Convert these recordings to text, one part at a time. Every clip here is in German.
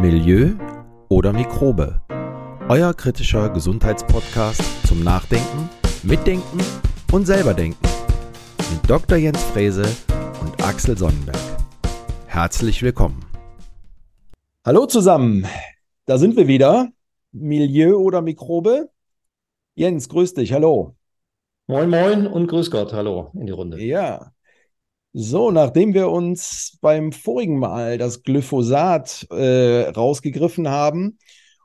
Milieu oder Mikrobe. Euer kritischer Gesundheitspodcast zum Nachdenken, Mitdenken und selberdenken. Mit Dr. Jens Frese und Axel Sonnenberg. Herzlich willkommen. Hallo zusammen, da sind wir wieder. Milieu oder Mikrobe? Jens, grüß dich, hallo. Moin, moin und grüß Gott, hallo in die Runde. Ja, so, nachdem wir uns beim vorigen Mal das Glyphosat äh, rausgegriffen haben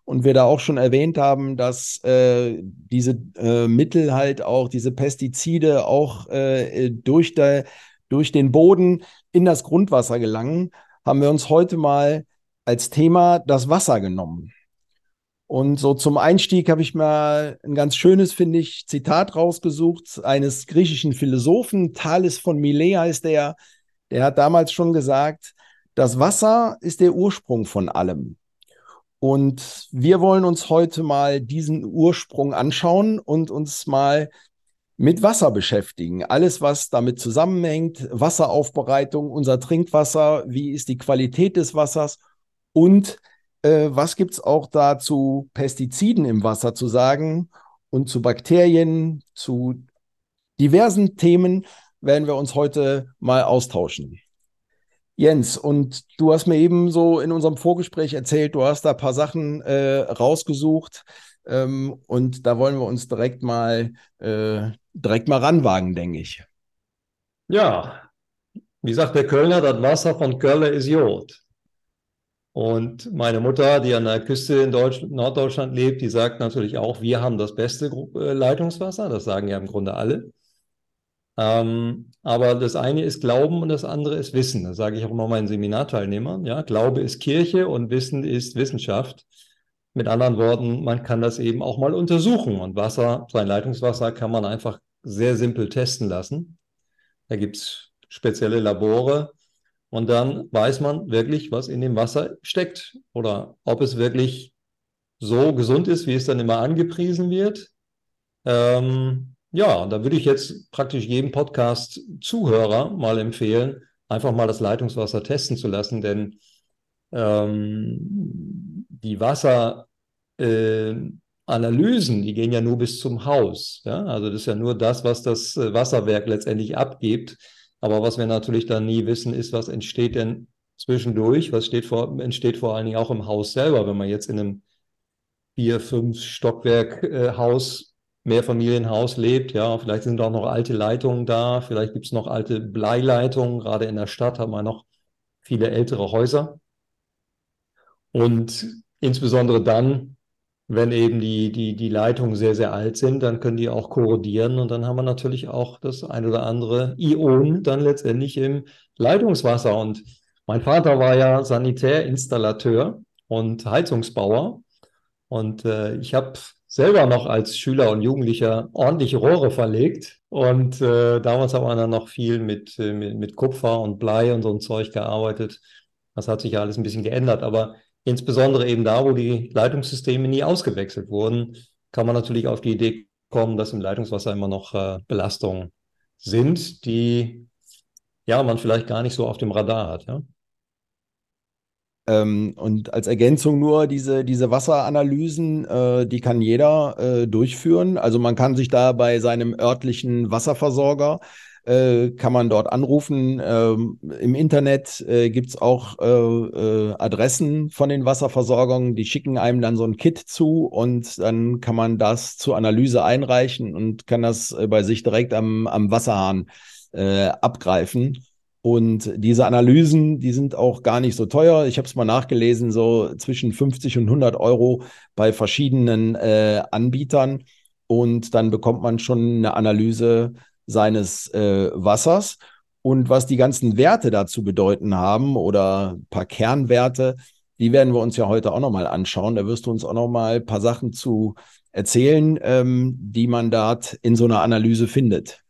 und wir da auch schon erwähnt haben, dass äh, diese äh, Mittel halt auch, diese Pestizide auch äh, durch, der, durch den Boden in das Grundwasser gelangen, haben wir uns heute mal als Thema das Wasser genommen. Und so zum Einstieg habe ich mal ein ganz schönes, finde ich, Zitat rausgesucht eines griechischen Philosophen, Thales von Milet heißt der. Der hat damals schon gesagt, das Wasser ist der Ursprung von allem. Und wir wollen uns heute mal diesen Ursprung anschauen und uns mal mit Wasser beschäftigen. Alles, was damit zusammenhängt, Wasseraufbereitung, unser Trinkwasser, wie ist die Qualität des Wassers und äh, was gibt es auch da zu Pestiziden im Wasser zu sagen und zu Bakterien, zu diversen Themen werden wir uns heute mal austauschen. Jens, und du hast mir eben so in unserem Vorgespräch erzählt, du hast da ein paar Sachen äh, rausgesucht ähm, und da wollen wir uns direkt mal äh, direkt mal ranwagen, denke ich. Ja, wie sagt der Kölner, das Wasser von Köln ist Jod. Und meine Mutter, die an der Küste in Deutsch Norddeutschland lebt, die sagt natürlich auch, wir haben das beste äh, Leitungswasser. Das sagen ja im Grunde alle. Ähm, aber das eine ist Glauben und das andere ist Wissen. Das sage ich auch immer meinen Seminarteilnehmern. Ja, Glaube ist Kirche und Wissen ist Wissenschaft. Mit anderen Worten, man kann das eben auch mal untersuchen. Und Wasser, sein Leitungswasser kann man einfach sehr simpel testen lassen. Da gibt es spezielle Labore, und dann weiß man wirklich, was in dem Wasser steckt oder ob es wirklich so gesund ist, wie es dann immer angepriesen wird. Ähm, ja, da würde ich jetzt praktisch jedem Podcast-Zuhörer mal empfehlen, einfach mal das Leitungswasser testen zu lassen, denn ähm, die Wasseranalysen, äh, die gehen ja nur bis zum Haus. Ja? Also das ist ja nur das, was das äh, Wasserwerk letztendlich abgibt. Aber was wir natürlich dann nie wissen, ist, was entsteht denn zwischendurch? Was vor, entsteht vor allen Dingen auch im Haus selber, wenn man jetzt in einem vier, fünf Stockwerk äh, Haus, Mehrfamilienhaus lebt. Ja, vielleicht sind auch noch alte Leitungen da. Vielleicht gibt es noch alte Bleileitungen. Gerade in der Stadt haben wir noch viele ältere Häuser. Und insbesondere dann, wenn eben die, die, die Leitungen sehr, sehr alt sind, dann können die auch korrodieren und dann haben wir natürlich auch das ein oder andere Ion dann letztendlich im Leitungswasser. Und mein Vater war ja Sanitärinstallateur und Heizungsbauer und äh, ich habe selber noch als Schüler und Jugendlicher ordentliche Rohre verlegt und äh, damals haben wir dann noch viel mit, äh, mit, mit Kupfer und Blei und so ein Zeug gearbeitet. Das hat sich ja alles ein bisschen geändert, aber Insbesondere eben da, wo die Leitungssysteme nie ausgewechselt wurden, kann man natürlich auf die Idee kommen, dass im Leitungswasser immer noch äh, Belastungen sind, die ja man vielleicht gar nicht so auf dem Radar hat. Ja? Ähm, und als Ergänzung nur diese, diese Wasseranalysen, äh, die kann jeder äh, durchführen. Also man kann sich da bei seinem örtlichen Wasserversorger äh, kann man dort anrufen. Ähm, Im Internet äh, gibt es auch äh, äh, Adressen von den Wasserversorgungen, die schicken einem dann so ein Kit zu und dann kann man das zur Analyse einreichen und kann das äh, bei sich direkt am, am Wasserhahn abgreifen. Und diese Analysen, die sind auch gar nicht so teuer. Ich habe es mal nachgelesen, so zwischen 50 und 100 Euro bei verschiedenen äh, Anbietern. Und dann bekommt man schon eine Analyse seines äh, Wassers. Und was die ganzen Werte dazu bedeuten haben oder ein paar Kernwerte, die werden wir uns ja heute auch nochmal anschauen. Da wirst du uns auch nochmal ein paar Sachen zu erzählen, ähm, die man dort in so einer Analyse findet.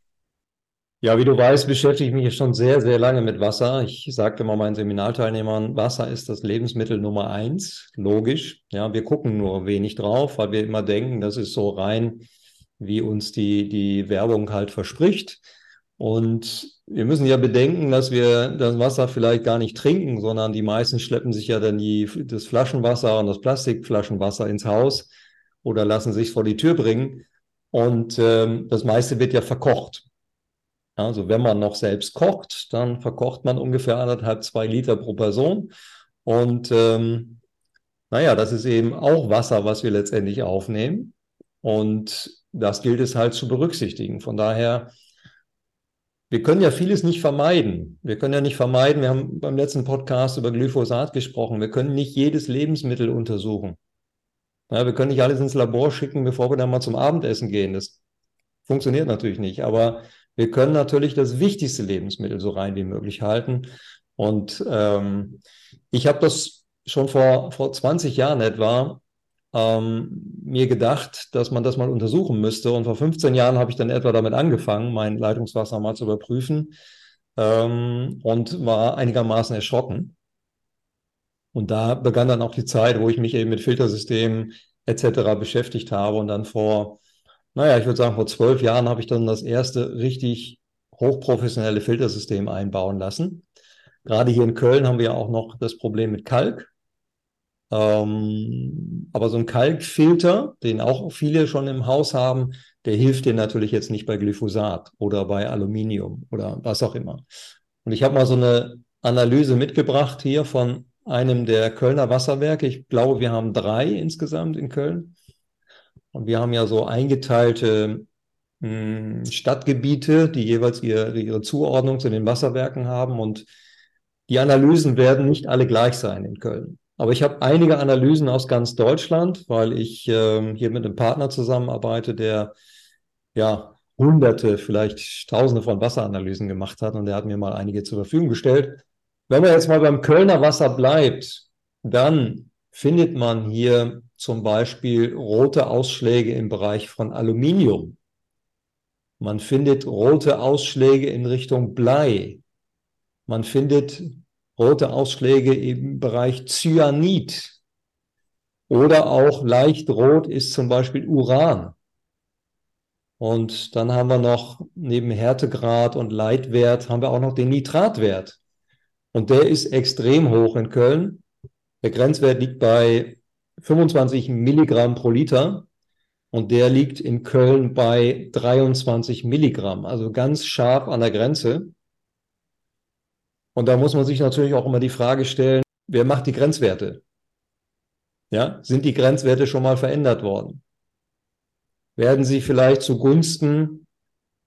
Ja, wie du weißt, beschäftige ich mich schon sehr, sehr lange mit Wasser. Ich sage immer meinen Seminarteilnehmern, Wasser ist das Lebensmittel Nummer eins. Logisch. Ja, wir gucken nur wenig drauf, weil wir immer denken, das ist so rein wie uns die, die Werbung halt verspricht. Und wir müssen ja bedenken, dass wir das Wasser vielleicht gar nicht trinken, sondern die meisten schleppen sich ja dann die, das Flaschenwasser und das Plastikflaschenwasser ins Haus oder lassen sich vor die Tür bringen. Und ähm, das meiste wird ja verkocht. Also wenn man noch selbst kocht, dann verkocht man ungefähr anderthalb, zwei Liter pro Person. Und ähm, naja, das ist eben auch Wasser, was wir letztendlich aufnehmen. Und das gilt es halt zu berücksichtigen. Von daher wir können ja vieles nicht vermeiden. Wir können ja nicht vermeiden, wir haben beim letzten Podcast über Glyphosat gesprochen, wir können nicht jedes Lebensmittel untersuchen. Ja, wir können nicht alles ins Labor schicken, bevor wir dann mal zum Abendessen gehen. Das funktioniert natürlich nicht. Aber wir können natürlich das wichtigste Lebensmittel so rein wie möglich halten. Und ähm, ich habe das schon vor, vor 20 Jahren etwa ähm, mir gedacht, dass man das mal untersuchen müsste. Und vor 15 Jahren habe ich dann etwa damit angefangen, mein Leitungswasser mal zu überprüfen ähm, und war einigermaßen erschrocken. Und da begann dann auch die Zeit, wo ich mich eben mit Filtersystemen etc. beschäftigt habe. Und dann vor, naja, ich würde sagen, vor zwölf Jahren habe ich dann das erste richtig hochprofessionelle Filtersystem einbauen lassen. Gerade hier in Köln haben wir auch noch das Problem mit Kalk. Ähm, aber so ein Kalkfilter, den auch viele schon im Haus haben, der hilft dir natürlich jetzt nicht bei Glyphosat oder bei Aluminium oder was auch immer. Und ich habe mal so eine Analyse mitgebracht hier von einem der Kölner Wasserwerke. Ich glaube, wir haben drei insgesamt in Köln. Und wir haben ja so eingeteilte mh, hm, Stadtgebiete, die jeweils ihre, ihre Zuordnung zu den Wasserwerken haben. Und die Analysen werden nicht alle gleich sein in Köln. Aber ich habe einige Analysen aus ganz Deutschland, weil ich ähm, hier mit einem Partner zusammenarbeite, der ja hunderte, vielleicht tausende von Wasseranalysen gemacht hat und der hat mir mal einige zur Verfügung gestellt. Wenn man jetzt mal beim Kölner Wasser bleibt, dann findet man hier zum Beispiel rote Ausschläge im Bereich von Aluminium. Man findet rote Ausschläge in Richtung Blei. Man findet rote Ausschläge im Bereich Cyanid. Oder auch leicht rot ist zum Beispiel Uran. Und dann haben wir noch neben Härtegrad und Leitwert haben wir auch noch den Nitratwert. Und der ist extrem hoch in Köln. Der Grenzwert liegt bei 25 Milligramm pro Liter und der liegt in Köln bei 23 Milligramm, also ganz scharf an der Grenze. Und da muss man sich natürlich auch immer die Frage stellen, wer macht die Grenzwerte? Ja, sind die Grenzwerte schon mal verändert worden? Werden sie vielleicht zugunsten,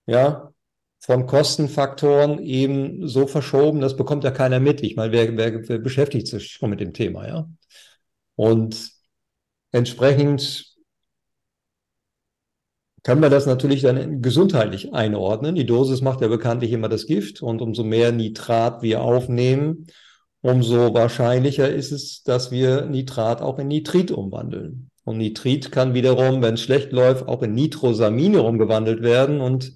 ja, von Kostenfaktoren eben so verschoben, das bekommt ja keiner mit. Ich meine, wer, wer, wer beschäftigt sich schon mit dem Thema, ja? Und entsprechend kann man das natürlich dann gesundheitlich einordnen. Die Dosis macht ja bekanntlich immer das Gift und umso mehr Nitrat wir aufnehmen, umso wahrscheinlicher ist es, dass wir Nitrat auch in Nitrit umwandeln. Und Nitrit kann wiederum, wenn es schlecht läuft, auch in Nitrosamine umgewandelt werden. Und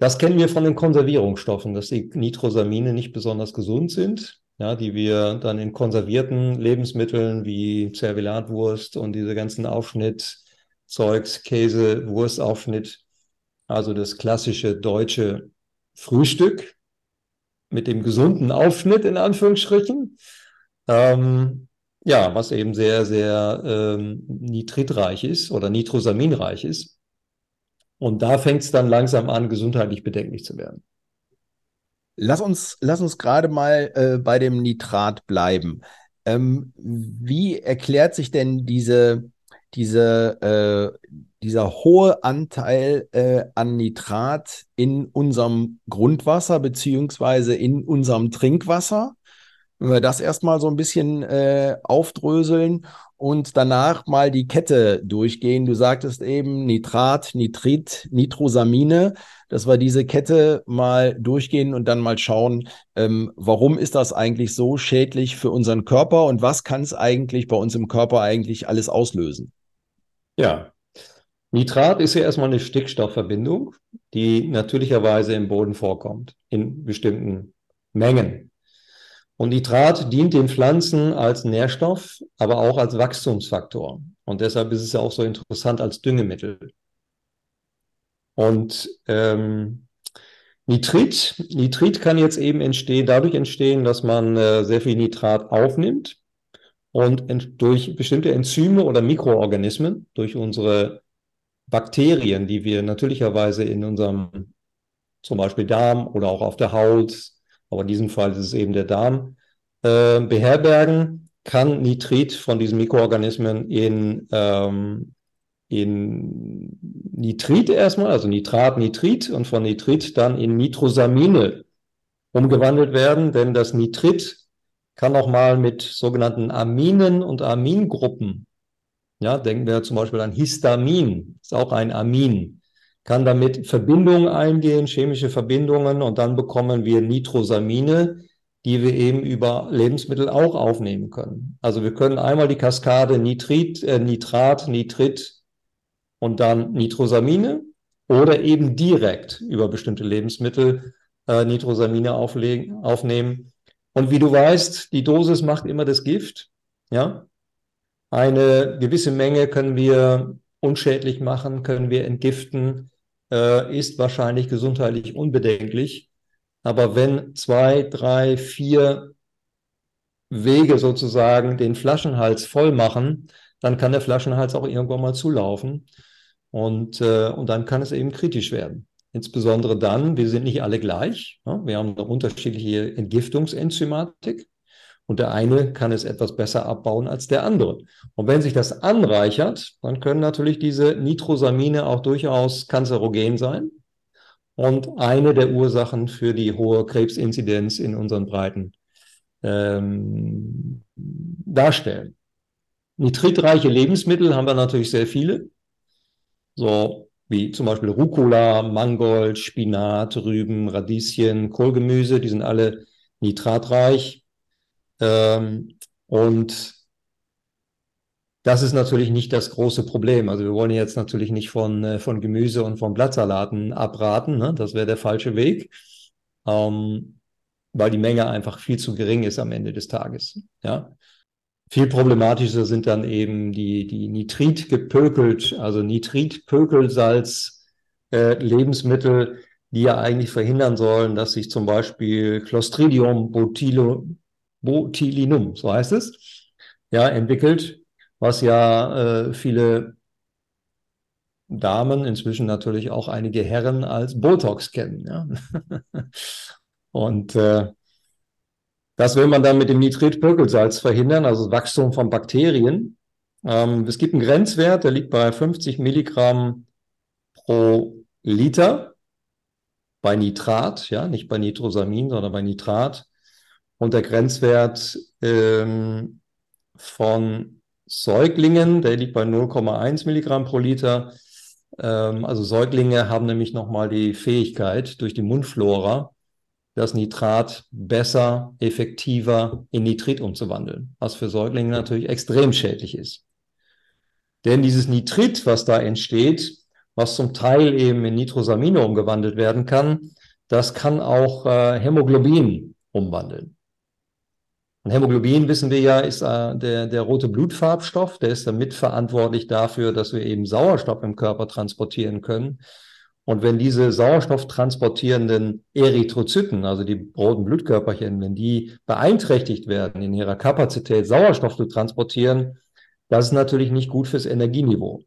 das kennen wir von den Konservierungsstoffen, dass die Nitrosamine nicht besonders gesund sind, ja, die wir dann in konservierten Lebensmitteln wie Zervelatwurst und diese ganzen Aufschnitt Zeugs, Käse, Wurstaufschnitt, also das klassische deutsche Frühstück mit dem gesunden Aufschnitt in Anführungsstrichen. Ähm, ja, was eben sehr, sehr ähm, nitritreich ist oder nitrosaminreich ist. Und da fängt es dann langsam an, gesundheitlich bedenklich zu werden. Lass uns, lass uns gerade mal äh, bei dem Nitrat bleiben. Ähm, wie erklärt sich denn diese diese, äh, dieser hohe Anteil äh, an Nitrat in unserem Grundwasser beziehungsweise in unserem Trinkwasser. Wenn wir das erstmal so ein bisschen äh, aufdröseln und danach mal die Kette durchgehen. Du sagtest eben Nitrat, Nitrit, Nitrosamine, dass wir diese Kette mal durchgehen und dann mal schauen, ähm, warum ist das eigentlich so schädlich für unseren Körper und was kann es eigentlich bei uns im Körper eigentlich alles auslösen? Ja, Nitrat ist ja erstmal eine Stickstoffverbindung, die natürlicherweise im Boden vorkommt, in bestimmten Mengen. Und Nitrat dient den Pflanzen als Nährstoff, aber auch als Wachstumsfaktor. Und deshalb ist es ja auch so interessant als Düngemittel. Und ähm, Nitrit. Nitrit kann jetzt eben entstehen, dadurch entstehen, dass man äh, sehr viel Nitrat aufnimmt und durch bestimmte Enzyme oder Mikroorganismen, durch unsere Bakterien, die wir natürlicherweise in unserem zum Beispiel Darm oder auch auf der Haut, aber in diesem Fall ist es eben der Darm, äh, beherbergen, kann Nitrit von diesen Mikroorganismen in, ähm, in Nitrit erstmal, also Nitrat, Nitrit und von Nitrit dann in Nitrosamine umgewandelt werden, denn das Nitrit kann auch mal mit sogenannten Aminen und Amingruppen, ja, denken wir zum Beispiel an Histamin, ist auch ein Amin, kann damit Verbindungen eingehen, chemische Verbindungen und dann bekommen wir Nitrosamine, die wir eben über Lebensmittel auch aufnehmen können. Also wir können einmal die Kaskade Nitrit, äh, Nitrat, Nitrit und dann Nitrosamine oder eben direkt über bestimmte Lebensmittel äh, Nitrosamine auflegen, aufnehmen. Und wie du weißt, die Dosis macht immer das Gift. Ja, eine gewisse Menge können wir unschädlich machen, können wir entgiften, äh, ist wahrscheinlich gesundheitlich unbedenklich. Aber wenn zwei, drei, vier Wege sozusagen den Flaschenhals voll machen, dann kann der Flaschenhals auch irgendwann mal zulaufen. Und, äh, und dann kann es eben kritisch werden. Insbesondere dann, wir sind nicht alle gleich. Ja? Wir haben eine unterschiedliche Entgiftungsenzymatik und der eine kann es etwas besser abbauen als der andere. Und wenn sich das anreichert, dann können natürlich diese Nitrosamine auch durchaus kanzerogen sein und eine der Ursachen für die hohe Krebsinzidenz in unseren Breiten ähm, darstellen. Nitritreiche Lebensmittel haben wir natürlich sehr viele. So wie zum Beispiel Rucola, Mangold, Spinat, Rüben, Radieschen, Kohlgemüse, die sind alle nitratreich. Ähm, und das ist natürlich nicht das große Problem. Also wir wollen jetzt natürlich nicht von, äh, von Gemüse und von Blattsalaten abraten. Ne? Das wäre der falsche Weg, ähm, weil die Menge einfach viel zu gering ist am Ende des Tages. Ja? Viel problematischer sind dann eben die, die Nitrit gepökelt, also Nitrit-Pökelsalz, äh, Lebensmittel, die ja eigentlich verhindern sollen, dass sich zum Beispiel Clostridium botilo, botulinum, so heißt es, ja, entwickelt, was ja äh, viele Damen, inzwischen natürlich auch einige Herren als Botox kennen. Ja? Und äh, das will man dann mit dem Nitritpökelsalz verhindern, also das Wachstum von Bakterien. Ähm, es gibt einen Grenzwert, der liegt bei 50 Milligramm pro Liter bei Nitrat, ja, nicht bei Nitrosamin, sondern bei Nitrat. Und der Grenzwert ähm, von Säuglingen, der liegt bei 0,1 Milligramm pro Liter. Ähm, also Säuglinge haben nämlich nochmal die Fähigkeit, durch die Mundflora das Nitrat besser, effektiver in Nitrit umzuwandeln, was für Säuglinge natürlich extrem schädlich ist. Denn dieses Nitrit, was da entsteht, was zum Teil eben in Nitrosamine umgewandelt werden kann, das kann auch äh, Hämoglobin umwandeln. Und Hämoglobin, wissen wir ja, ist äh, der, der rote Blutfarbstoff, der ist dann mitverantwortlich dafür, dass wir eben Sauerstoff im Körper transportieren können. Und wenn diese sauerstofftransportierenden Erythrozyten, also die roten Blutkörperchen, wenn die beeinträchtigt werden in ihrer Kapazität, Sauerstoff zu transportieren, das ist natürlich nicht gut fürs Energieniveau.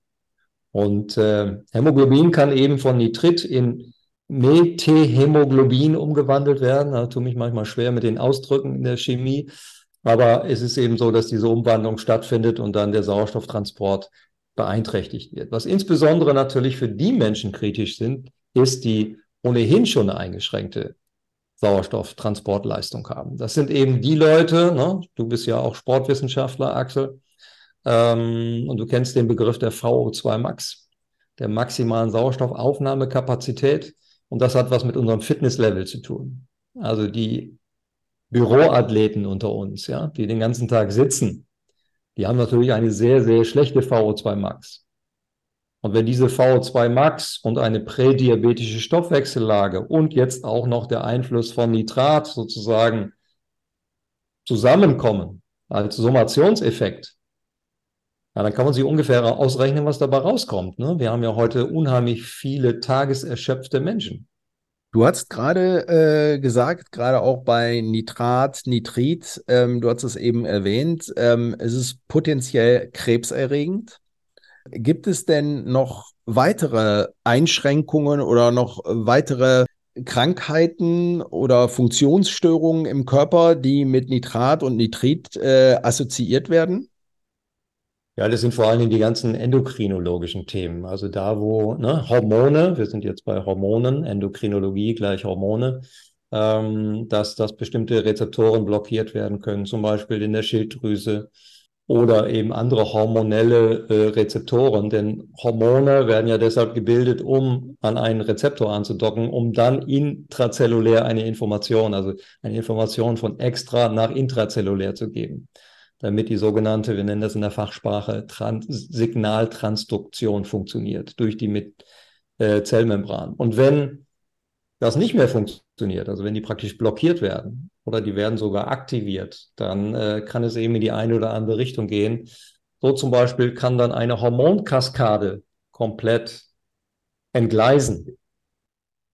Und äh, Hämoglobin kann eben von Nitrit in Methämoglobin umgewandelt werden. Da tue mich manchmal schwer mit den Ausdrücken in der Chemie. Aber es ist eben so, dass diese Umwandlung stattfindet und dann der Sauerstofftransport beeinträchtigt wird. Was insbesondere natürlich für die Menschen kritisch sind, ist, die ohnehin schon eine eingeschränkte Sauerstofftransportleistung haben. Das sind eben die Leute, ne? du bist ja auch Sportwissenschaftler, Axel, ähm, und du kennst den Begriff der VO2 Max, der maximalen Sauerstoffaufnahmekapazität. Und das hat was mit unserem Fitnesslevel zu tun. Also die Büroathleten unter uns, ja, die den ganzen Tag sitzen die haben natürlich eine sehr, sehr schlechte VO2 Max. Und wenn diese VO2 Max und eine prädiabetische Stoffwechsellage und jetzt auch noch der Einfluss von Nitrat sozusagen zusammenkommen als Summationseffekt, ja, dann kann man sich ungefähr ausrechnen, was dabei rauskommt. Ne? Wir haben ja heute unheimlich viele tageserschöpfte Menschen. Du hast gerade äh, gesagt, gerade auch bei Nitrat, Nitrit, ähm, du hast es eben erwähnt, ähm, es ist potenziell krebserregend. Gibt es denn noch weitere Einschränkungen oder noch weitere Krankheiten oder Funktionsstörungen im Körper, die mit Nitrat und Nitrit äh, assoziiert werden? Ja, das sind vor allen Dingen die ganzen endokrinologischen Themen. Also da, wo ne, Hormone, wir sind jetzt bei Hormonen, Endokrinologie gleich Hormone, ähm, dass, dass bestimmte Rezeptoren blockiert werden können, zum Beispiel in der Schilddrüse oder eben andere hormonelle äh, Rezeptoren. Denn Hormone werden ja deshalb gebildet, um an einen Rezeptor anzudocken, um dann intrazellulär eine Information, also eine Information von extra nach intrazellulär zu geben damit die sogenannte, wir nennen das in der Fachsprache, Trans Signaltransduktion funktioniert durch die mit, äh, Zellmembran. Und wenn das nicht mehr funktioniert, also wenn die praktisch blockiert werden oder die werden sogar aktiviert, dann äh, kann es eben in die eine oder andere Richtung gehen. So zum Beispiel kann dann eine Hormonkaskade komplett entgleisen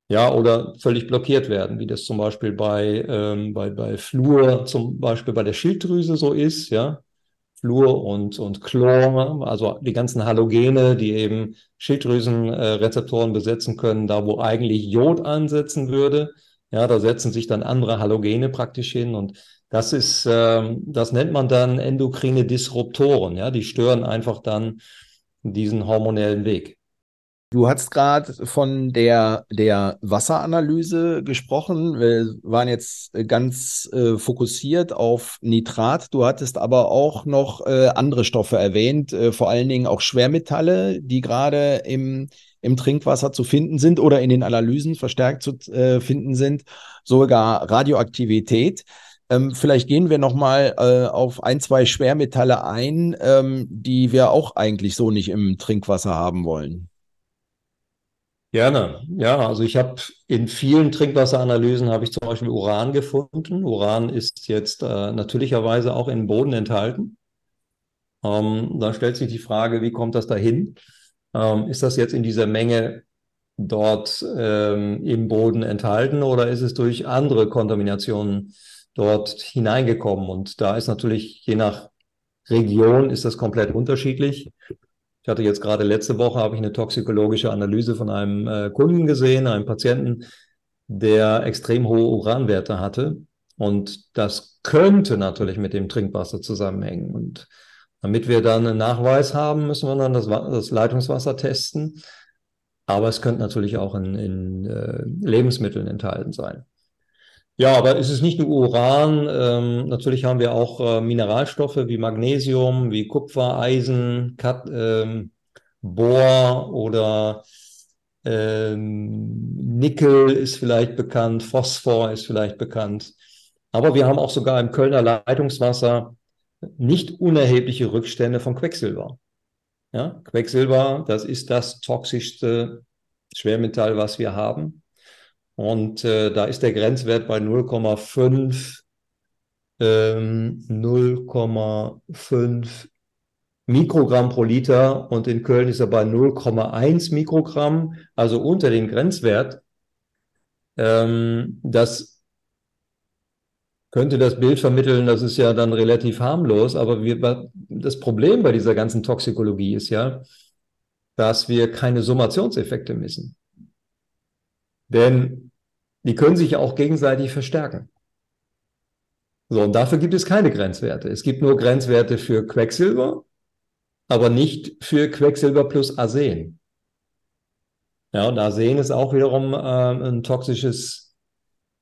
ja, oder völlig blockiert werden, wie das zum Beispiel bei, ähm, bei, bei Fluor, zum Beispiel bei der Schilddrüse so ist, ja. Fluor und, und Chlor, also die ganzen Halogene, die eben Schilddrüsenrezeptoren äh, besetzen können, da wo eigentlich Jod ansetzen würde, ja, da setzen sich dann andere Halogene praktisch hin und das ist, ähm, das nennt man dann endokrine Disruptoren, ja, die stören einfach dann diesen hormonellen Weg. Du hast gerade von der, der Wasseranalyse gesprochen. Wir waren jetzt ganz äh, fokussiert auf Nitrat. Du hattest aber auch noch äh, andere Stoffe erwähnt, äh, vor allen Dingen auch Schwermetalle, die gerade im, im Trinkwasser zu finden sind oder in den Analysen verstärkt zu äh, finden sind, sogar Radioaktivität. Ähm, vielleicht gehen wir noch mal äh, auf ein, zwei Schwermetalle ein, ähm, die wir auch eigentlich so nicht im Trinkwasser haben wollen. Gerne. Ja, also ich habe in vielen Trinkwasseranalysen habe ich zum Beispiel Uran gefunden. Uran ist jetzt äh, natürlicherweise auch im Boden enthalten. Ähm, da stellt sich die Frage, wie kommt das dahin? Ähm, ist das jetzt in dieser Menge dort ähm, im Boden enthalten oder ist es durch andere Kontaminationen dort hineingekommen? Und da ist natürlich je nach Region ist das komplett unterschiedlich. Ich hatte jetzt gerade letzte Woche habe ich eine toxikologische Analyse von einem äh, Kunden gesehen, einem Patienten, der extrem hohe Uranwerte hatte. Und das könnte natürlich mit dem Trinkwasser zusammenhängen. Und damit wir dann einen Nachweis haben, müssen wir dann das, das Leitungswasser testen. Aber es könnte natürlich auch in, in äh, Lebensmitteln enthalten sein. Ja, aber es ist nicht nur Uran. Ähm, natürlich haben wir auch äh, Mineralstoffe wie Magnesium, wie Kupfer, Eisen, Kat, ähm, Bohr oder ähm, Nickel ist vielleicht bekannt, Phosphor ist vielleicht bekannt. Aber wir haben auch sogar im Kölner Leitungswasser nicht unerhebliche Rückstände von Quecksilber. Ja, Quecksilber, das ist das toxischste Schwermetall, was wir haben. Und äh, da ist der Grenzwert bei 0,5 ähm, 0,5 Mikrogramm pro Liter und in Köln ist er bei 0,1 Mikrogramm, also unter dem Grenzwert. Ähm, das könnte das Bild vermitteln, das ist ja dann relativ harmlos, aber wir, das Problem bei dieser ganzen Toxikologie ist ja, dass wir keine Summationseffekte messen. Denn die können sich ja auch gegenseitig verstärken. So, und dafür gibt es keine Grenzwerte. Es gibt nur Grenzwerte für Quecksilber, aber nicht für Quecksilber plus Arsen. Ja, und Arsen ist auch wiederum äh, ein toxisches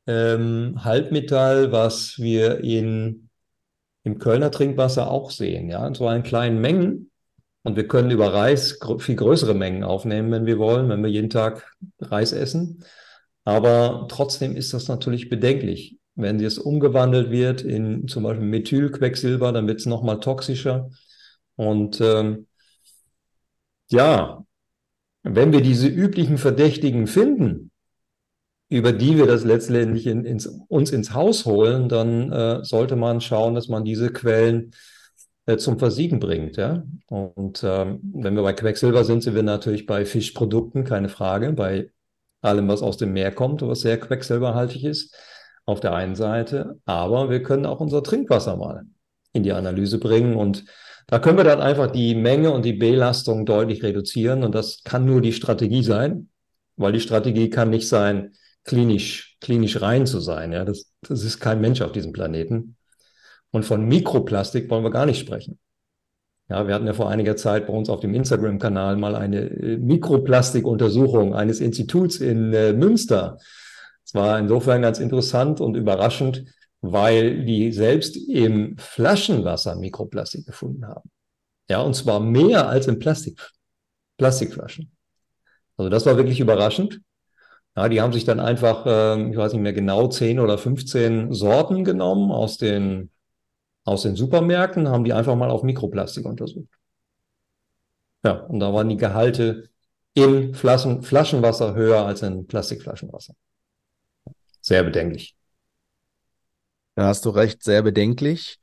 ähm, Halbmetall, was wir in, im Kölner Trinkwasser auch sehen. Ja, in so einen kleinen Mengen. Und wir können über Reis viel größere Mengen aufnehmen, wenn wir wollen, wenn wir jeden Tag Reis essen. Aber trotzdem ist das natürlich bedenklich. Wenn es umgewandelt wird in zum Beispiel Methylquecksilber, dann wird es nochmal toxischer. Und ähm, ja, wenn wir diese üblichen Verdächtigen finden, über die wir das letztendlich in, ins, uns ins Haus holen, dann äh, sollte man schauen, dass man diese Quellen zum Versiegen bringt. Ja? Und ähm, wenn wir bei Quecksilber sind, sind wir natürlich bei Fischprodukten, keine Frage, bei allem, was aus dem Meer kommt, was sehr quecksilberhaltig ist, auf der einen Seite. Aber wir können auch unser Trinkwasser mal in die Analyse bringen und da können wir dann einfach die Menge und die Belastung deutlich reduzieren und das kann nur die Strategie sein, weil die Strategie kann nicht sein, klinisch, klinisch rein zu sein. Ja, das, das ist kein Mensch auf diesem Planeten. Und von Mikroplastik wollen wir gar nicht sprechen. Ja, wir hatten ja vor einiger Zeit bei uns auf dem Instagram-Kanal mal eine äh, Mikroplastikuntersuchung eines Instituts in äh, Münster. Es war insofern ganz interessant und überraschend, weil die selbst im Flaschenwasser Mikroplastik gefunden haben. Ja, und zwar mehr als in Plastik, Plastikflaschen. Also das war wirklich überraschend. Ja, die haben sich dann einfach, äh, ich weiß nicht mehr genau, 10 oder 15 Sorten genommen aus den aus den Supermärkten, haben die einfach mal auf Mikroplastik untersucht. Ja, und da waren die Gehalte in Flaschen, Flaschenwasser höher als in Plastikflaschenwasser. Sehr bedenklich. Da hast du recht, sehr bedenklich.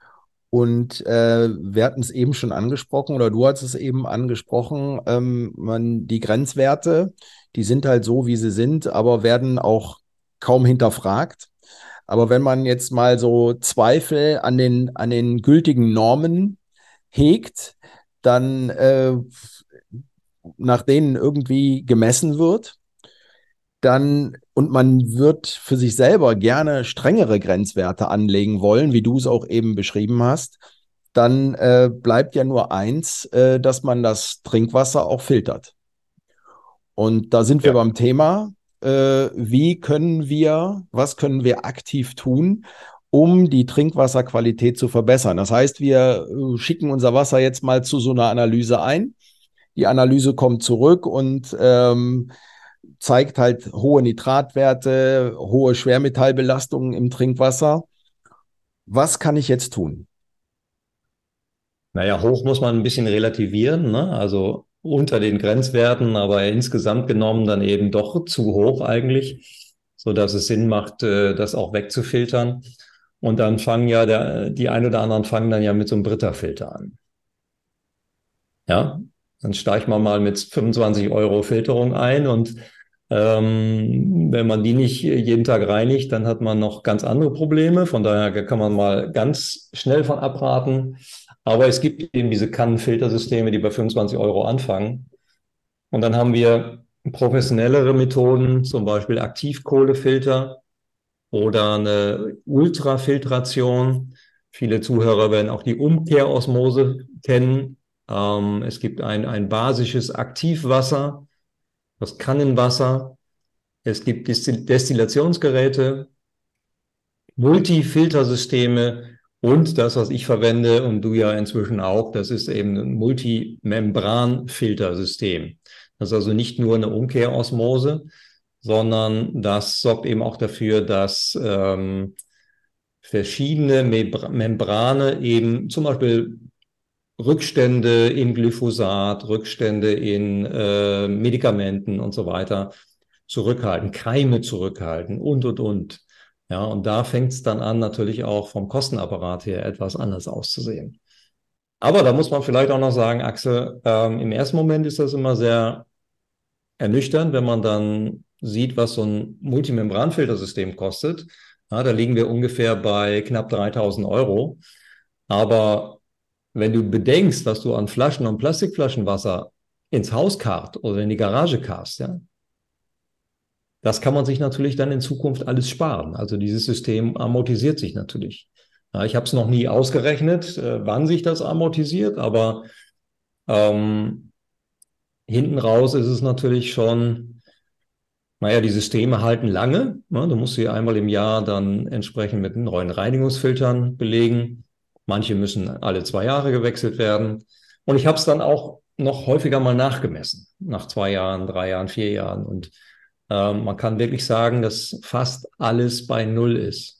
Und äh, wir hatten es eben schon angesprochen, oder du hast es eben angesprochen, ähm, man, die Grenzwerte, die sind halt so, wie sie sind, aber werden auch kaum hinterfragt. Aber wenn man jetzt mal so Zweifel an den, an den gültigen Normen hegt, dann äh, nach denen irgendwie gemessen wird, dann und man wird für sich selber gerne strengere Grenzwerte anlegen wollen, wie du es auch eben beschrieben hast, dann äh, bleibt ja nur eins, äh, dass man das Trinkwasser auch filtert. Und da sind wir beim Thema, äh, wie können wir, was können wir aktiv tun, um die Trinkwasserqualität zu verbessern. Das heißt, wir äh, schicken unser Wasser jetzt mal zu so einer Analyse ein. Die Analyse kommt zurück und ähm, zeigt halt hohe Nitratwerte, hohe Schwermetallbelastungen im Trinkwasser. Was kann ich jetzt tun? Naja, hoch muss man ein bisschen relativieren. Ne? Also unter den Grenzwerten, aber insgesamt genommen dann eben doch zu hoch eigentlich, so dass es Sinn macht, äh, das auch wegzufiltern. Und dann fangen ja der, die ein oder anderen fangen dann ja mit so einem Britta-Filter an. Ja, dann steigt man mal mit 25 Euro Filterung ein und ähm, wenn man die nicht jeden Tag reinigt, dann hat man noch ganz andere Probleme. Von daher kann man mal ganz schnell von abraten. Aber es gibt eben diese Kannenfiltersysteme, die bei 25 Euro anfangen. Und dann haben wir professionellere Methoden, zum Beispiel Aktivkohlefilter oder eine Ultrafiltration. Viele Zuhörer werden auch die Umkehrosmose kennen. Ähm, es gibt ein, ein basisches Aktivwasser, das Kannenwasser. Es gibt Destillationsgeräte, Multifiltersysteme, und das, was ich verwende und du ja inzwischen auch, das ist eben ein Multimembran-Filtersystem. Das ist also nicht nur eine Umkehrosmose, sondern das sorgt eben auch dafür, dass ähm, verschiedene Membrane eben zum Beispiel Rückstände in Glyphosat, Rückstände in äh, Medikamenten und so weiter zurückhalten, Keime zurückhalten und, und, und. Ja, und da fängt es dann an, natürlich auch vom Kostenapparat her etwas anders auszusehen. Aber da muss man vielleicht auch noch sagen, Axel, ähm, im ersten Moment ist das immer sehr ernüchternd, wenn man dann sieht, was so ein Multimembranfiltersystem kostet. Ja, da liegen wir ungefähr bei knapp 3000 Euro. Aber wenn du bedenkst, was du an Flaschen und Plastikflaschenwasser ins Haus karrt oder in die Garage karst, ja, das kann man sich natürlich dann in Zukunft alles sparen. Also dieses System amortisiert sich natürlich. Ja, ich habe es noch nie ausgerechnet, äh, wann sich das amortisiert, aber ähm, hinten raus ist es natürlich schon, naja, die Systeme halten lange. Ne? Du musst sie einmal im Jahr dann entsprechend mit neuen Reinigungsfiltern belegen. Manche müssen alle zwei Jahre gewechselt werden. Und ich habe es dann auch noch häufiger mal nachgemessen, nach zwei Jahren, drei Jahren, vier Jahren. Und ähm, man kann wirklich sagen, dass fast alles bei Null ist.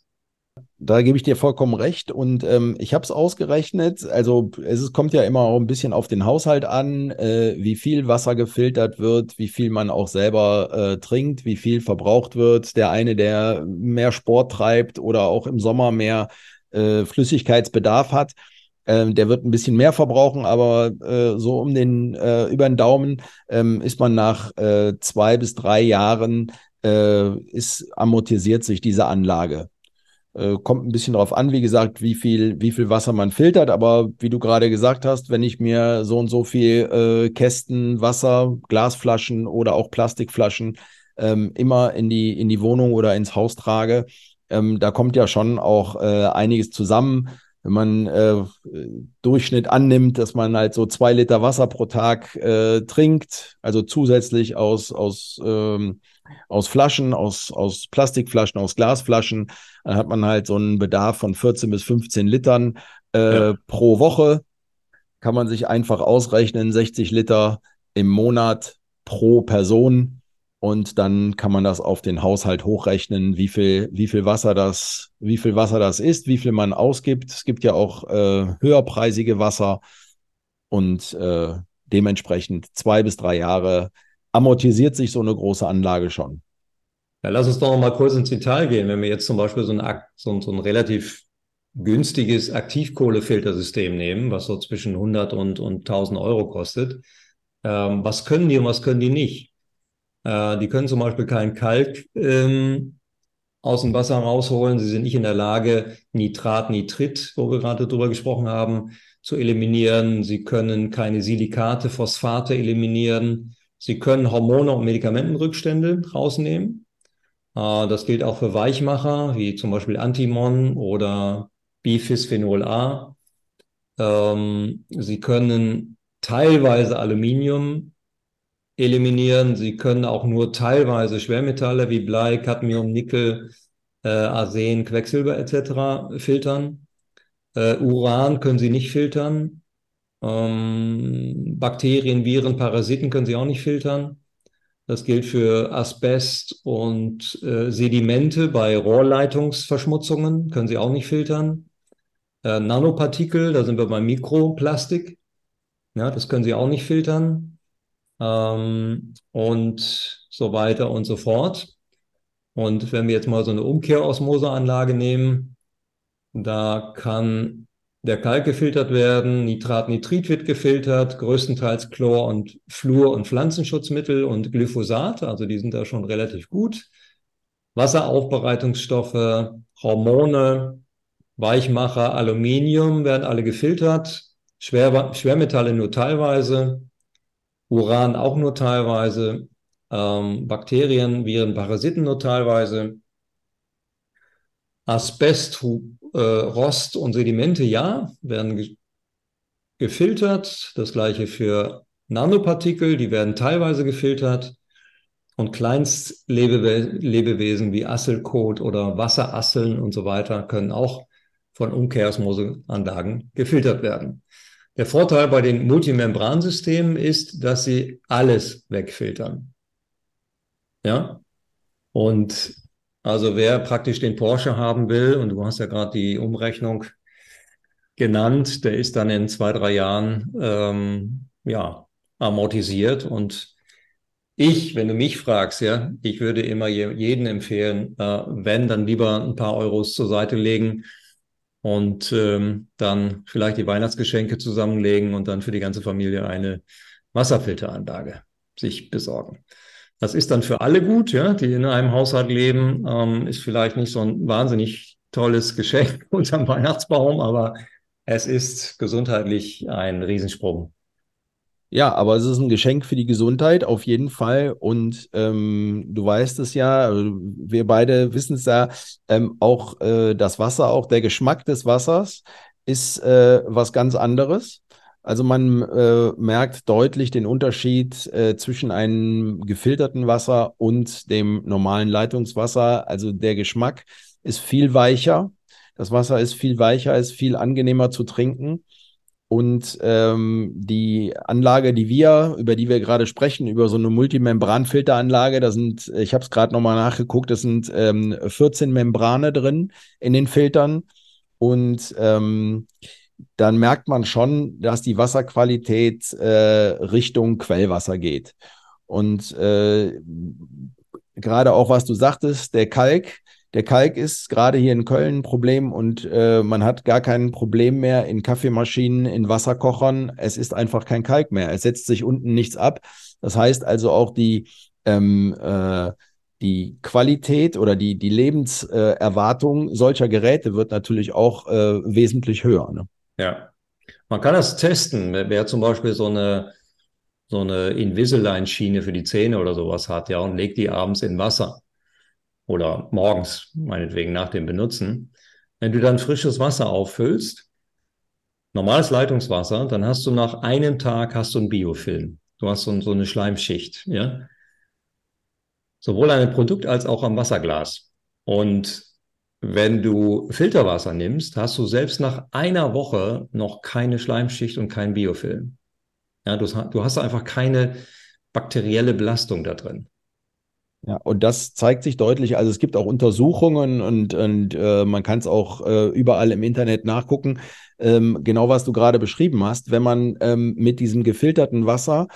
Da gebe ich dir vollkommen recht und ähm, ich habe es ausgerechnet. Also es kommt ja immer auch ein bisschen auf den Haushalt an, äh, wie viel Wasser gefiltert wird, wie viel man auch selber äh, trinkt, wie viel verbraucht wird. Der eine, der mehr Sport treibt oder auch im Sommer mehr äh, Flüssigkeitsbedarf hat, ähm, der wird ein bisschen mehr verbrauchen, aber äh, so um den äh, über den Daumen ähm, ist man nach äh, zwei bis drei Jahren äh, ist, amortisiert sich diese Anlage. Äh, kommt ein bisschen darauf an, wie gesagt, wie viel, wie viel Wasser man filtert. Aber wie du gerade gesagt hast, wenn ich mir so und so viel äh, Kästen Wasser, Glasflaschen oder auch Plastikflaschen ähm, immer in die, in die Wohnung oder ins Haus trage, ähm, da kommt ja schon auch äh, einiges zusammen. Wenn man äh, Durchschnitt annimmt, dass man halt so zwei Liter Wasser pro Tag äh, trinkt, also zusätzlich aus, aus, ähm, aus Flaschen, aus, aus Plastikflaschen, aus Glasflaschen, dann hat man halt so einen Bedarf von 14 bis 15 Litern äh, ja. pro Woche. Kann man sich einfach ausrechnen, 60 Liter im Monat pro Person und dann kann man das auf den Haushalt hochrechnen, wie viel, wie viel Wasser das, wie viel Wasser das ist, wie viel man ausgibt. Es gibt ja auch äh, höherpreisige Wasser und äh, dementsprechend zwei bis drei Jahre amortisiert sich so eine große Anlage schon. Ja, lass uns doch noch mal kurz ins Detail gehen. Wenn wir jetzt zum Beispiel so ein, so, so ein relativ günstiges Aktivkohlefiltersystem nehmen, was so zwischen 100 und, und 1000 Euro kostet, ähm, was können die und was können die nicht? Äh, die können zum Beispiel keinen Kalk ähm, aus dem Wasser rausholen. Sie sind nicht in der Lage, Nitrat, Nitrit, wo wir gerade drüber gesprochen haben, zu eliminieren. Sie können keine Silikate, Phosphate eliminieren. Sie können Hormone und Medikamentenrückstände rausnehmen. Äh, das gilt auch für Weichmacher, wie zum Beispiel Antimon oder Biphisphenol A. Ähm, sie können teilweise Aluminium eliminieren. Sie können auch nur teilweise Schwermetalle wie Blei, Cadmium, Nickel, äh, Arsen, Quecksilber etc. filtern. Äh, Uran können Sie nicht filtern. Ähm, Bakterien, Viren, Parasiten können Sie auch nicht filtern. Das gilt für Asbest und äh, Sedimente bei Rohrleitungsverschmutzungen, können Sie auch nicht filtern. Äh, Nanopartikel, da sind wir beim Mikroplastik. Ja, das können Sie auch nicht filtern ähm, und so weiter und so fort. Und wenn wir jetzt mal so eine Umkehrosmoseanlage nehmen, da kann der Kalk gefiltert werden, Nitrat, Nitrit wird gefiltert, größtenteils Chlor und Fluor und Pflanzenschutzmittel und Glyphosat, also die sind da schon relativ gut. Wasseraufbereitungsstoffe, Hormone, Weichmacher, Aluminium werden alle gefiltert, Schwer, Schwermetalle nur teilweise, Uran auch nur teilweise, ähm, Bakterien, Viren, Parasiten nur teilweise, Asbest, äh, Rost und Sedimente, ja, werden ge gefiltert. Das gleiche für Nanopartikel, die werden teilweise gefiltert. Und Kleinstlebewesen wie Asselkot oder Wasserasseln und so weiter können auch von Umkehrosmoseanlagen gefiltert werden. Der Vorteil bei den Multimembransystemen ist, dass sie alles wegfiltern. Ja. Und also wer praktisch den Porsche haben will, und du hast ja gerade die Umrechnung genannt, der ist dann in zwei, drei Jahren ähm, ja, amortisiert. Und ich, wenn du mich fragst, ja, ich würde immer jeden empfehlen, äh, wenn, dann lieber ein paar Euros zur Seite legen und ähm, dann vielleicht die Weihnachtsgeschenke zusammenlegen und dann für die ganze Familie eine Wasserfilteranlage sich besorgen. Das ist dann für alle gut, ja, die in einem Haushalt leben. Ähm, ist vielleicht nicht so ein wahnsinnig tolles Geschenk unterm Weihnachtsbaum, aber es ist gesundheitlich ein Riesensprung. Ja, aber es ist ein Geschenk für die Gesundheit auf jeden Fall. Und ähm, du weißt es ja, also wir beide wissen es ja, ähm, auch äh, das Wasser, auch der Geschmack des Wassers ist äh, was ganz anderes. Also man äh, merkt deutlich den Unterschied äh, zwischen einem gefilterten Wasser und dem normalen Leitungswasser. Also der Geschmack ist viel weicher. Das Wasser ist viel weicher, ist viel angenehmer zu trinken. Und ähm, die Anlage, die wir, über die wir gerade sprechen, über so eine Multimembranfilteranlage, da sind, ich habe es gerade nochmal nachgeguckt, das sind ähm, 14 Membrane drin in den Filtern. Und ähm, dann merkt man schon, dass die Wasserqualität äh, Richtung Quellwasser geht. Und äh, gerade auch, was du sagtest, der Kalk, der Kalk ist gerade hier in Köln ein Problem und äh, man hat gar kein Problem mehr in Kaffeemaschinen, in Wasserkochern. Es ist einfach kein Kalk mehr. Es setzt sich unten nichts ab. Das heißt also auch die, ähm, äh, die Qualität oder die, die Lebenserwartung solcher Geräte wird natürlich auch äh, wesentlich höher. Ne? Ja, man kann das testen. Wer zum Beispiel so eine, so eine Invisalign-Schiene für die Zähne oder sowas hat, ja, und legt die abends in Wasser oder morgens, meinetwegen nach dem Benutzen. Wenn du dann frisches Wasser auffüllst, normales Leitungswasser, dann hast du nach einem Tag hast du einen Biofilm. Du hast so, so eine Schleimschicht, ja. Sowohl an dem Produkt als auch am Wasserglas. Und wenn du Filterwasser nimmst, hast du selbst nach einer Woche noch keine Schleimschicht und keinen Biofilm. Ja, du, du hast einfach keine bakterielle Belastung da drin. Ja, und das zeigt sich deutlich. Also es gibt auch Untersuchungen und, und äh, man kann es auch äh, überall im Internet nachgucken. Ähm, genau was du gerade beschrieben hast. Wenn man ähm, mit diesem gefilterten Wasser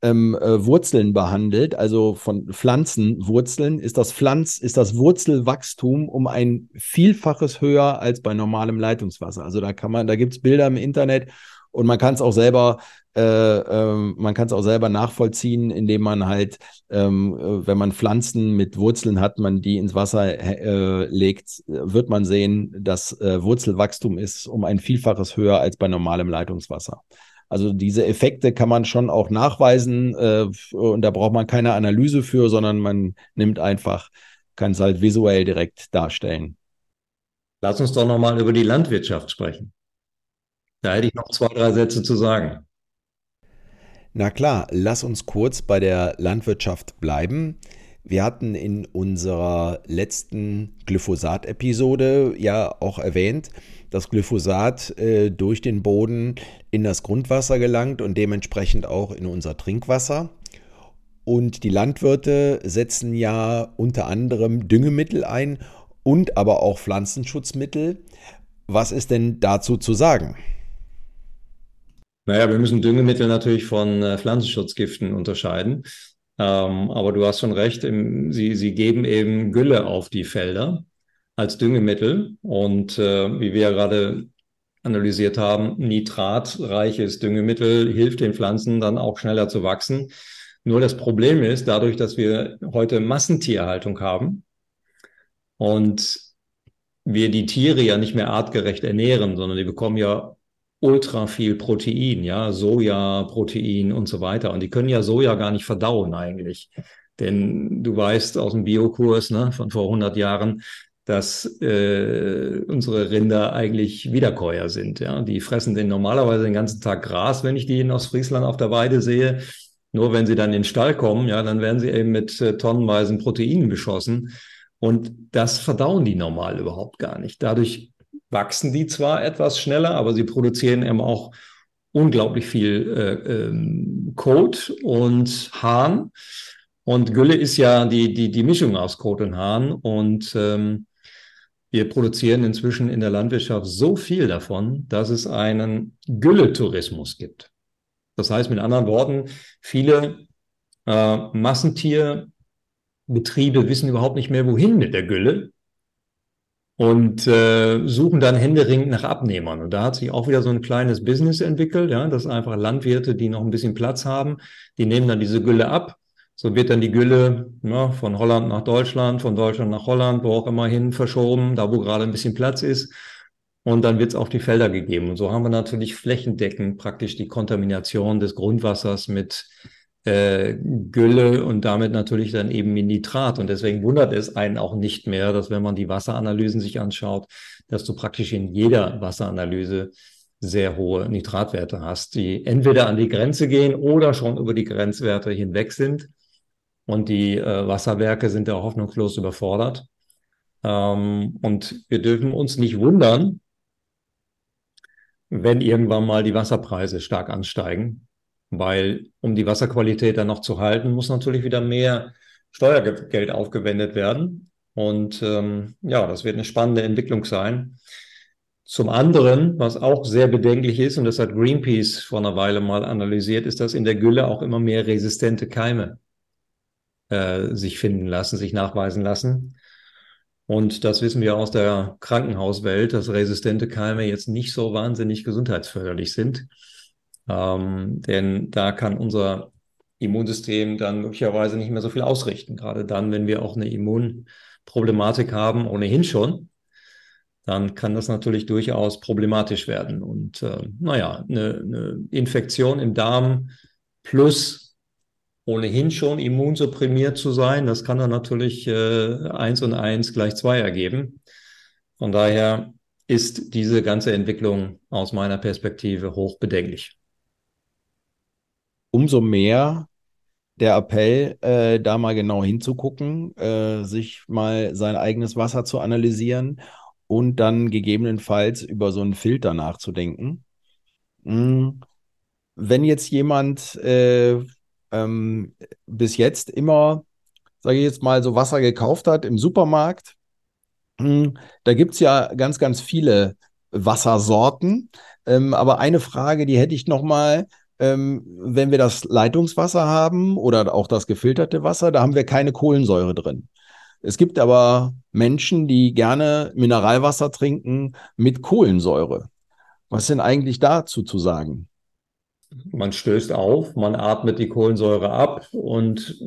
ähm, äh, Wurzeln behandelt, also von Pflanzenwurzeln, ist das Pflanz, ist das Wurzelwachstum um ein Vielfaches höher als bei normalem Leitungswasser. Also da kann man, da gibt es Bilder im Internet und man kann es auch selber, äh, äh, man kann es auch selber nachvollziehen, indem man halt, ähm, äh, wenn man Pflanzen mit Wurzeln hat, man die ins Wasser äh, legt, wird man sehen, dass äh, Wurzelwachstum ist um ein Vielfaches höher als bei normalem Leitungswasser. Also diese Effekte kann man schon auch nachweisen und da braucht man keine Analyse für, sondern man nimmt einfach, kann es halt visuell direkt darstellen. Lass uns doch nochmal über die Landwirtschaft sprechen. Da hätte ich noch zwei, drei Sätze zu sagen. Na klar, lass uns kurz bei der Landwirtschaft bleiben. Wir hatten in unserer letzten Glyphosat-Episode ja auch erwähnt, dass Glyphosat äh, durch den Boden in das Grundwasser gelangt und dementsprechend auch in unser Trinkwasser. Und die Landwirte setzen ja unter anderem Düngemittel ein und aber auch Pflanzenschutzmittel. Was ist denn dazu zu sagen? Naja, wir müssen Düngemittel natürlich von äh, Pflanzenschutzgiften unterscheiden. Ähm, aber du hast schon recht, im, sie, sie geben eben Gülle auf die Felder als Düngemittel. Und äh, wie wir ja gerade analysiert haben, nitratreiches Düngemittel hilft den Pflanzen dann auch schneller zu wachsen. Nur das Problem ist, dadurch, dass wir heute Massentierhaltung haben und wir die Tiere ja nicht mehr artgerecht ernähren, sondern die bekommen ja ultra viel Protein, ja, Soja-Protein und so weiter. Und die können ja Soja gar nicht verdauen eigentlich. Denn du weißt aus dem Biokurs ne, von vor 100 Jahren, dass äh, unsere Rinder eigentlich Wiederkäuer sind. Ja? Die fressen den normalerweise den ganzen Tag Gras, wenn ich die in Ostfriesland auf der Weide sehe. Nur wenn sie dann in den Stall kommen, ja, dann werden sie eben mit äh, tonnenweisen Proteinen beschossen. Und das verdauen die normal überhaupt gar nicht. Dadurch wachsen die zwar etwas schneller, aber sie produzieren eben auch unglaublich viel äh, ähm, Kot und Hahn. Und Gülle ist ja die, die, die Mischung aus Kot und Hahn. Und ähm, wir produzieren inzwischen in der Landwirtschaft so viel davon, dass es einen Gülletourismus gibt. Das heißt mit anderen Worten, viele äh, Massentierbetriebe wissen überhaupt nicht mehr, wohin mit der Gülle und äh, suchen dann händeringend nach Abnehmern. Und da hat sich auch wieder so ein kleines Business entwickelt. Ja, das sind einfach Landwirte, die noch ein bisschen Platz haben, die nehmen dann diese Gülle ab so wird dann die Gülle ja, von Holland nach Deutschland, von Deutschland nach Holland, wo auch immer hin verschoben, da wo gerade ein bisschen Platz ist. Und dann wird es auf die Felder gegeben. Und so haben wir natürlich flächendeckend praktisch die Kontamination des Grundwassers mit äh, Gülle und damit natürlich dann eben mit Nitrat. Und deswegen wundert es einen auch nicht mehr, dass wenn man die Wasseranalysen sich anschaut, dass du praktisch in jeder Wasseranalyse sehr hohe Nitratwerte hast, die entweder an die Grenze gehen oder schon über die Grenzwerte hinweg sind und die äh, Wasserwerke sind da hoffnungslos überfordert. Ähm, und wir dürfen uns nicht wundern, wenn irgendwann mal die Wasserpreise stark ansteigen, weil um die Wasserqualität dann noch zu halten, muss natürlich wieder mehr Steuergeld aufgewendet werden. Und ähm, ja, das wird eine spannende Entwicklung sein. Zum anderen, was auch sehr bedenklich ist, und das hat Greenpeace vor einer Weile mal analysiert, ist, dass in der Gülle auch immer mehr resistente Keime äh, sich finden lassen, sich nachweisen lassen. Und das wissen wir aus der Krankenhauswelt, dass resistente Keime jetzt nicht so wahnsinnig gesundheitsförderlich sind. Ähm, denn da kann unser Immunsystem dann möglicherweise nicht mehr so viel ausrichten. Gerade dann, wenn wir auch eine Immunproblematik haben, ohnehin schon, dann kann das natürlich durchaus problematisch werden. Und äh, naja, eine, eine Infektion im Darm plus ohnehin schon immunsupprimiert zu sein, das kann dann natürlich äh, eins und eins gleich zwei ergeben. Von daher ist diese ganze Entwicklung aus meiner Perspektive hoch bedenklich. Umso mehr der Appell, äh, da mal genau hinzugucken, äh, sich mal sein eigenes Wasser zu analysieren und dann gegebenenfalls über so einen Filter nachzudenken. Hm. Wenn jetzt jemand äh, ähm, bis jetzt immer, sage ich jetzt mal, so Wasser gekauft hat im Supermarkt, hm, da gibt es ja ganz, ganz viele Wassersorten. Ähm, aber eine Frage, die hätte ich noch mal. Ähm, wenn wir das Leitungswasser haben oder auch das gefilterte Wasser, da haben wir keine Kohlensäure drin. Es gibt aber Menschen, die gerne Mineralwasser trinken mit Kohlensäure. Was denn eigentlich dazu zu sagen? Man stößt auf, man atmet die Kohlensäure ab und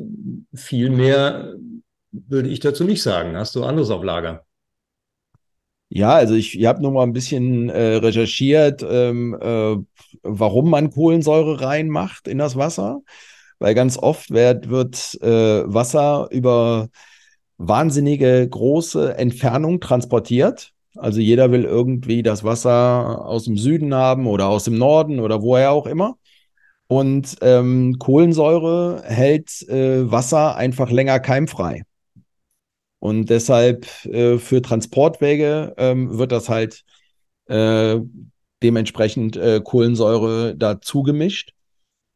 viel mehr würde ich dazu nicht sagen. Hast du anderes auf Lager? Ja, also ich, ich habe nur mal ein bisschen äh, recherchiert, ähm, äh, warum man Kohlensäure reinmacht in das Wasser. Weil ganz oft wird, wird äh, Wasser über wahnsinnige große Entfernung transportiert. Also jeder will irgendwie das Wasser aus dem Süden haben oder aus dem Norden oder woher auch immer. Und ähm, Kohlensäure hält äh, Wasser einfach länger keimfrei. Und deshalb äh, für Transportwege ähm, wird das halt äh, dementsprechend äh, Kohlensäure dazu gemischt.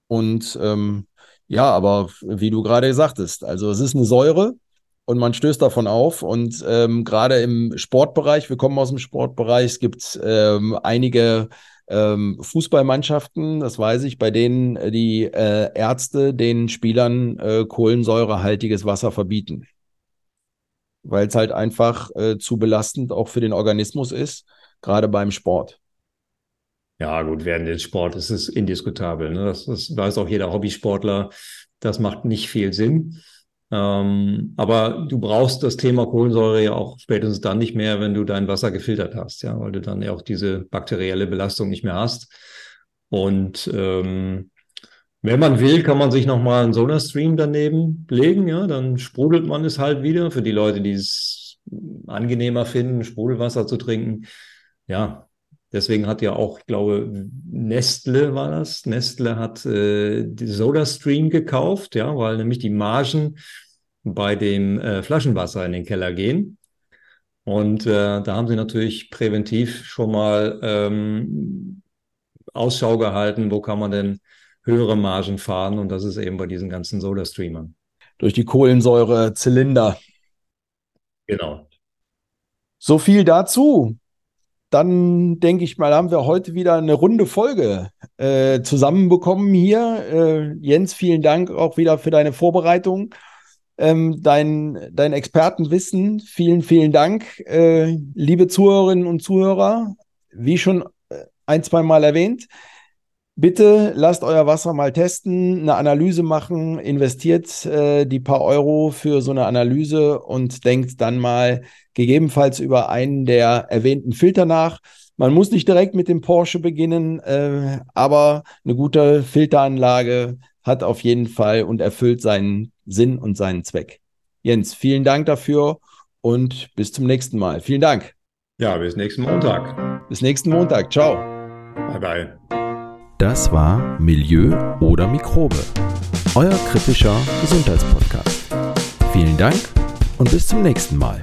Und ähm, ja, aber wie du gerade sagtest, also es ist eine Säure und man stößt davon auf. Und ähm, gerade im Sportbereich, wir kommen aus dem Sportbereich, es gibt ähm, einige ähm, Fußballmannschaften, das weiß ich, bei denen die äh, Ärzte den Spielern äh, kohlensäurehaltiges Wasser verbieten weil es halt einfach äh, zu belastend auch für den Organismus ist, gerade beim Sport. Ja, gut, während des Sport ist es indiskutabel. Ne? Das, das weiß auch jeder Hobbysportler. Das macht nicht viel Sinn. Ähm, aber du brauchst das Thema Kohlensäure ja auch spätestens dann nicht mehr, wenn du dein Wasser gefiltert hast, ja, weil du dann ja auch diese bakterielle Belastung nicht mehr hast. Und ähm, wenn man will, kann man sich nochmal einen Solar-Stream daneben legen, ja, dann sprudelt man es halt wieder. Für die Leute, die es angenehmer finden, Sprudelwasser zu trinken. Ja, deswegen hat ja auch, ich glaube, Nestle war das. Nestle hat äh, die SodaStream gekauft, ja, weil nämlich die Margen bei dem äh, Flaschenwasser in den Keller gehen. Und äh, da haben sie natürlich präventiv schon mal ähm, Ausschau gehalten, wo kann man denn höhere Margen fahren und das ist eben bei diesen ganzen Soda-Streamern. Durch die Kohlensäure-Zylinder. Genau. So viel dazu. Dann denke ich mal, haben wir heute wieder eine runde Folge äh, zusammenbekommen hier. Äh, Jens, vielen Dank auch wieder für deine Vorbereitung. Ähm, dein, dein Expertenwissen, vielen, vielen Dank. Äh, liebe Zuhörerinnen und Zuhörer, wie schon äh, ein, zwei Mal erwähnt, Bitte lasst euer Wasser mal testen, eine Analyse machen, investiert äh, die paar Euro für so eine Analyse und denkt dann mal gegebenenfalls über einen der erwähnten Filter nach. Man muss nicht direkt mit dem Porsche beginnen, äh, aber eine gute Filteranlage hat auf jeden Fall und erfüllt seinen Sinn und seinen Zweck. Jens, vielen Dank dafür und bis zum nächsten Mal. Vielen Dank. Ja, bis nächsten Montag. Bis nächsten Montag. Ciao. Bye bye. Das war Milieu oder Mikrobe, euer kritischer Gesundheitspodcast. Vielen Dank und bis zum nächsten Mal.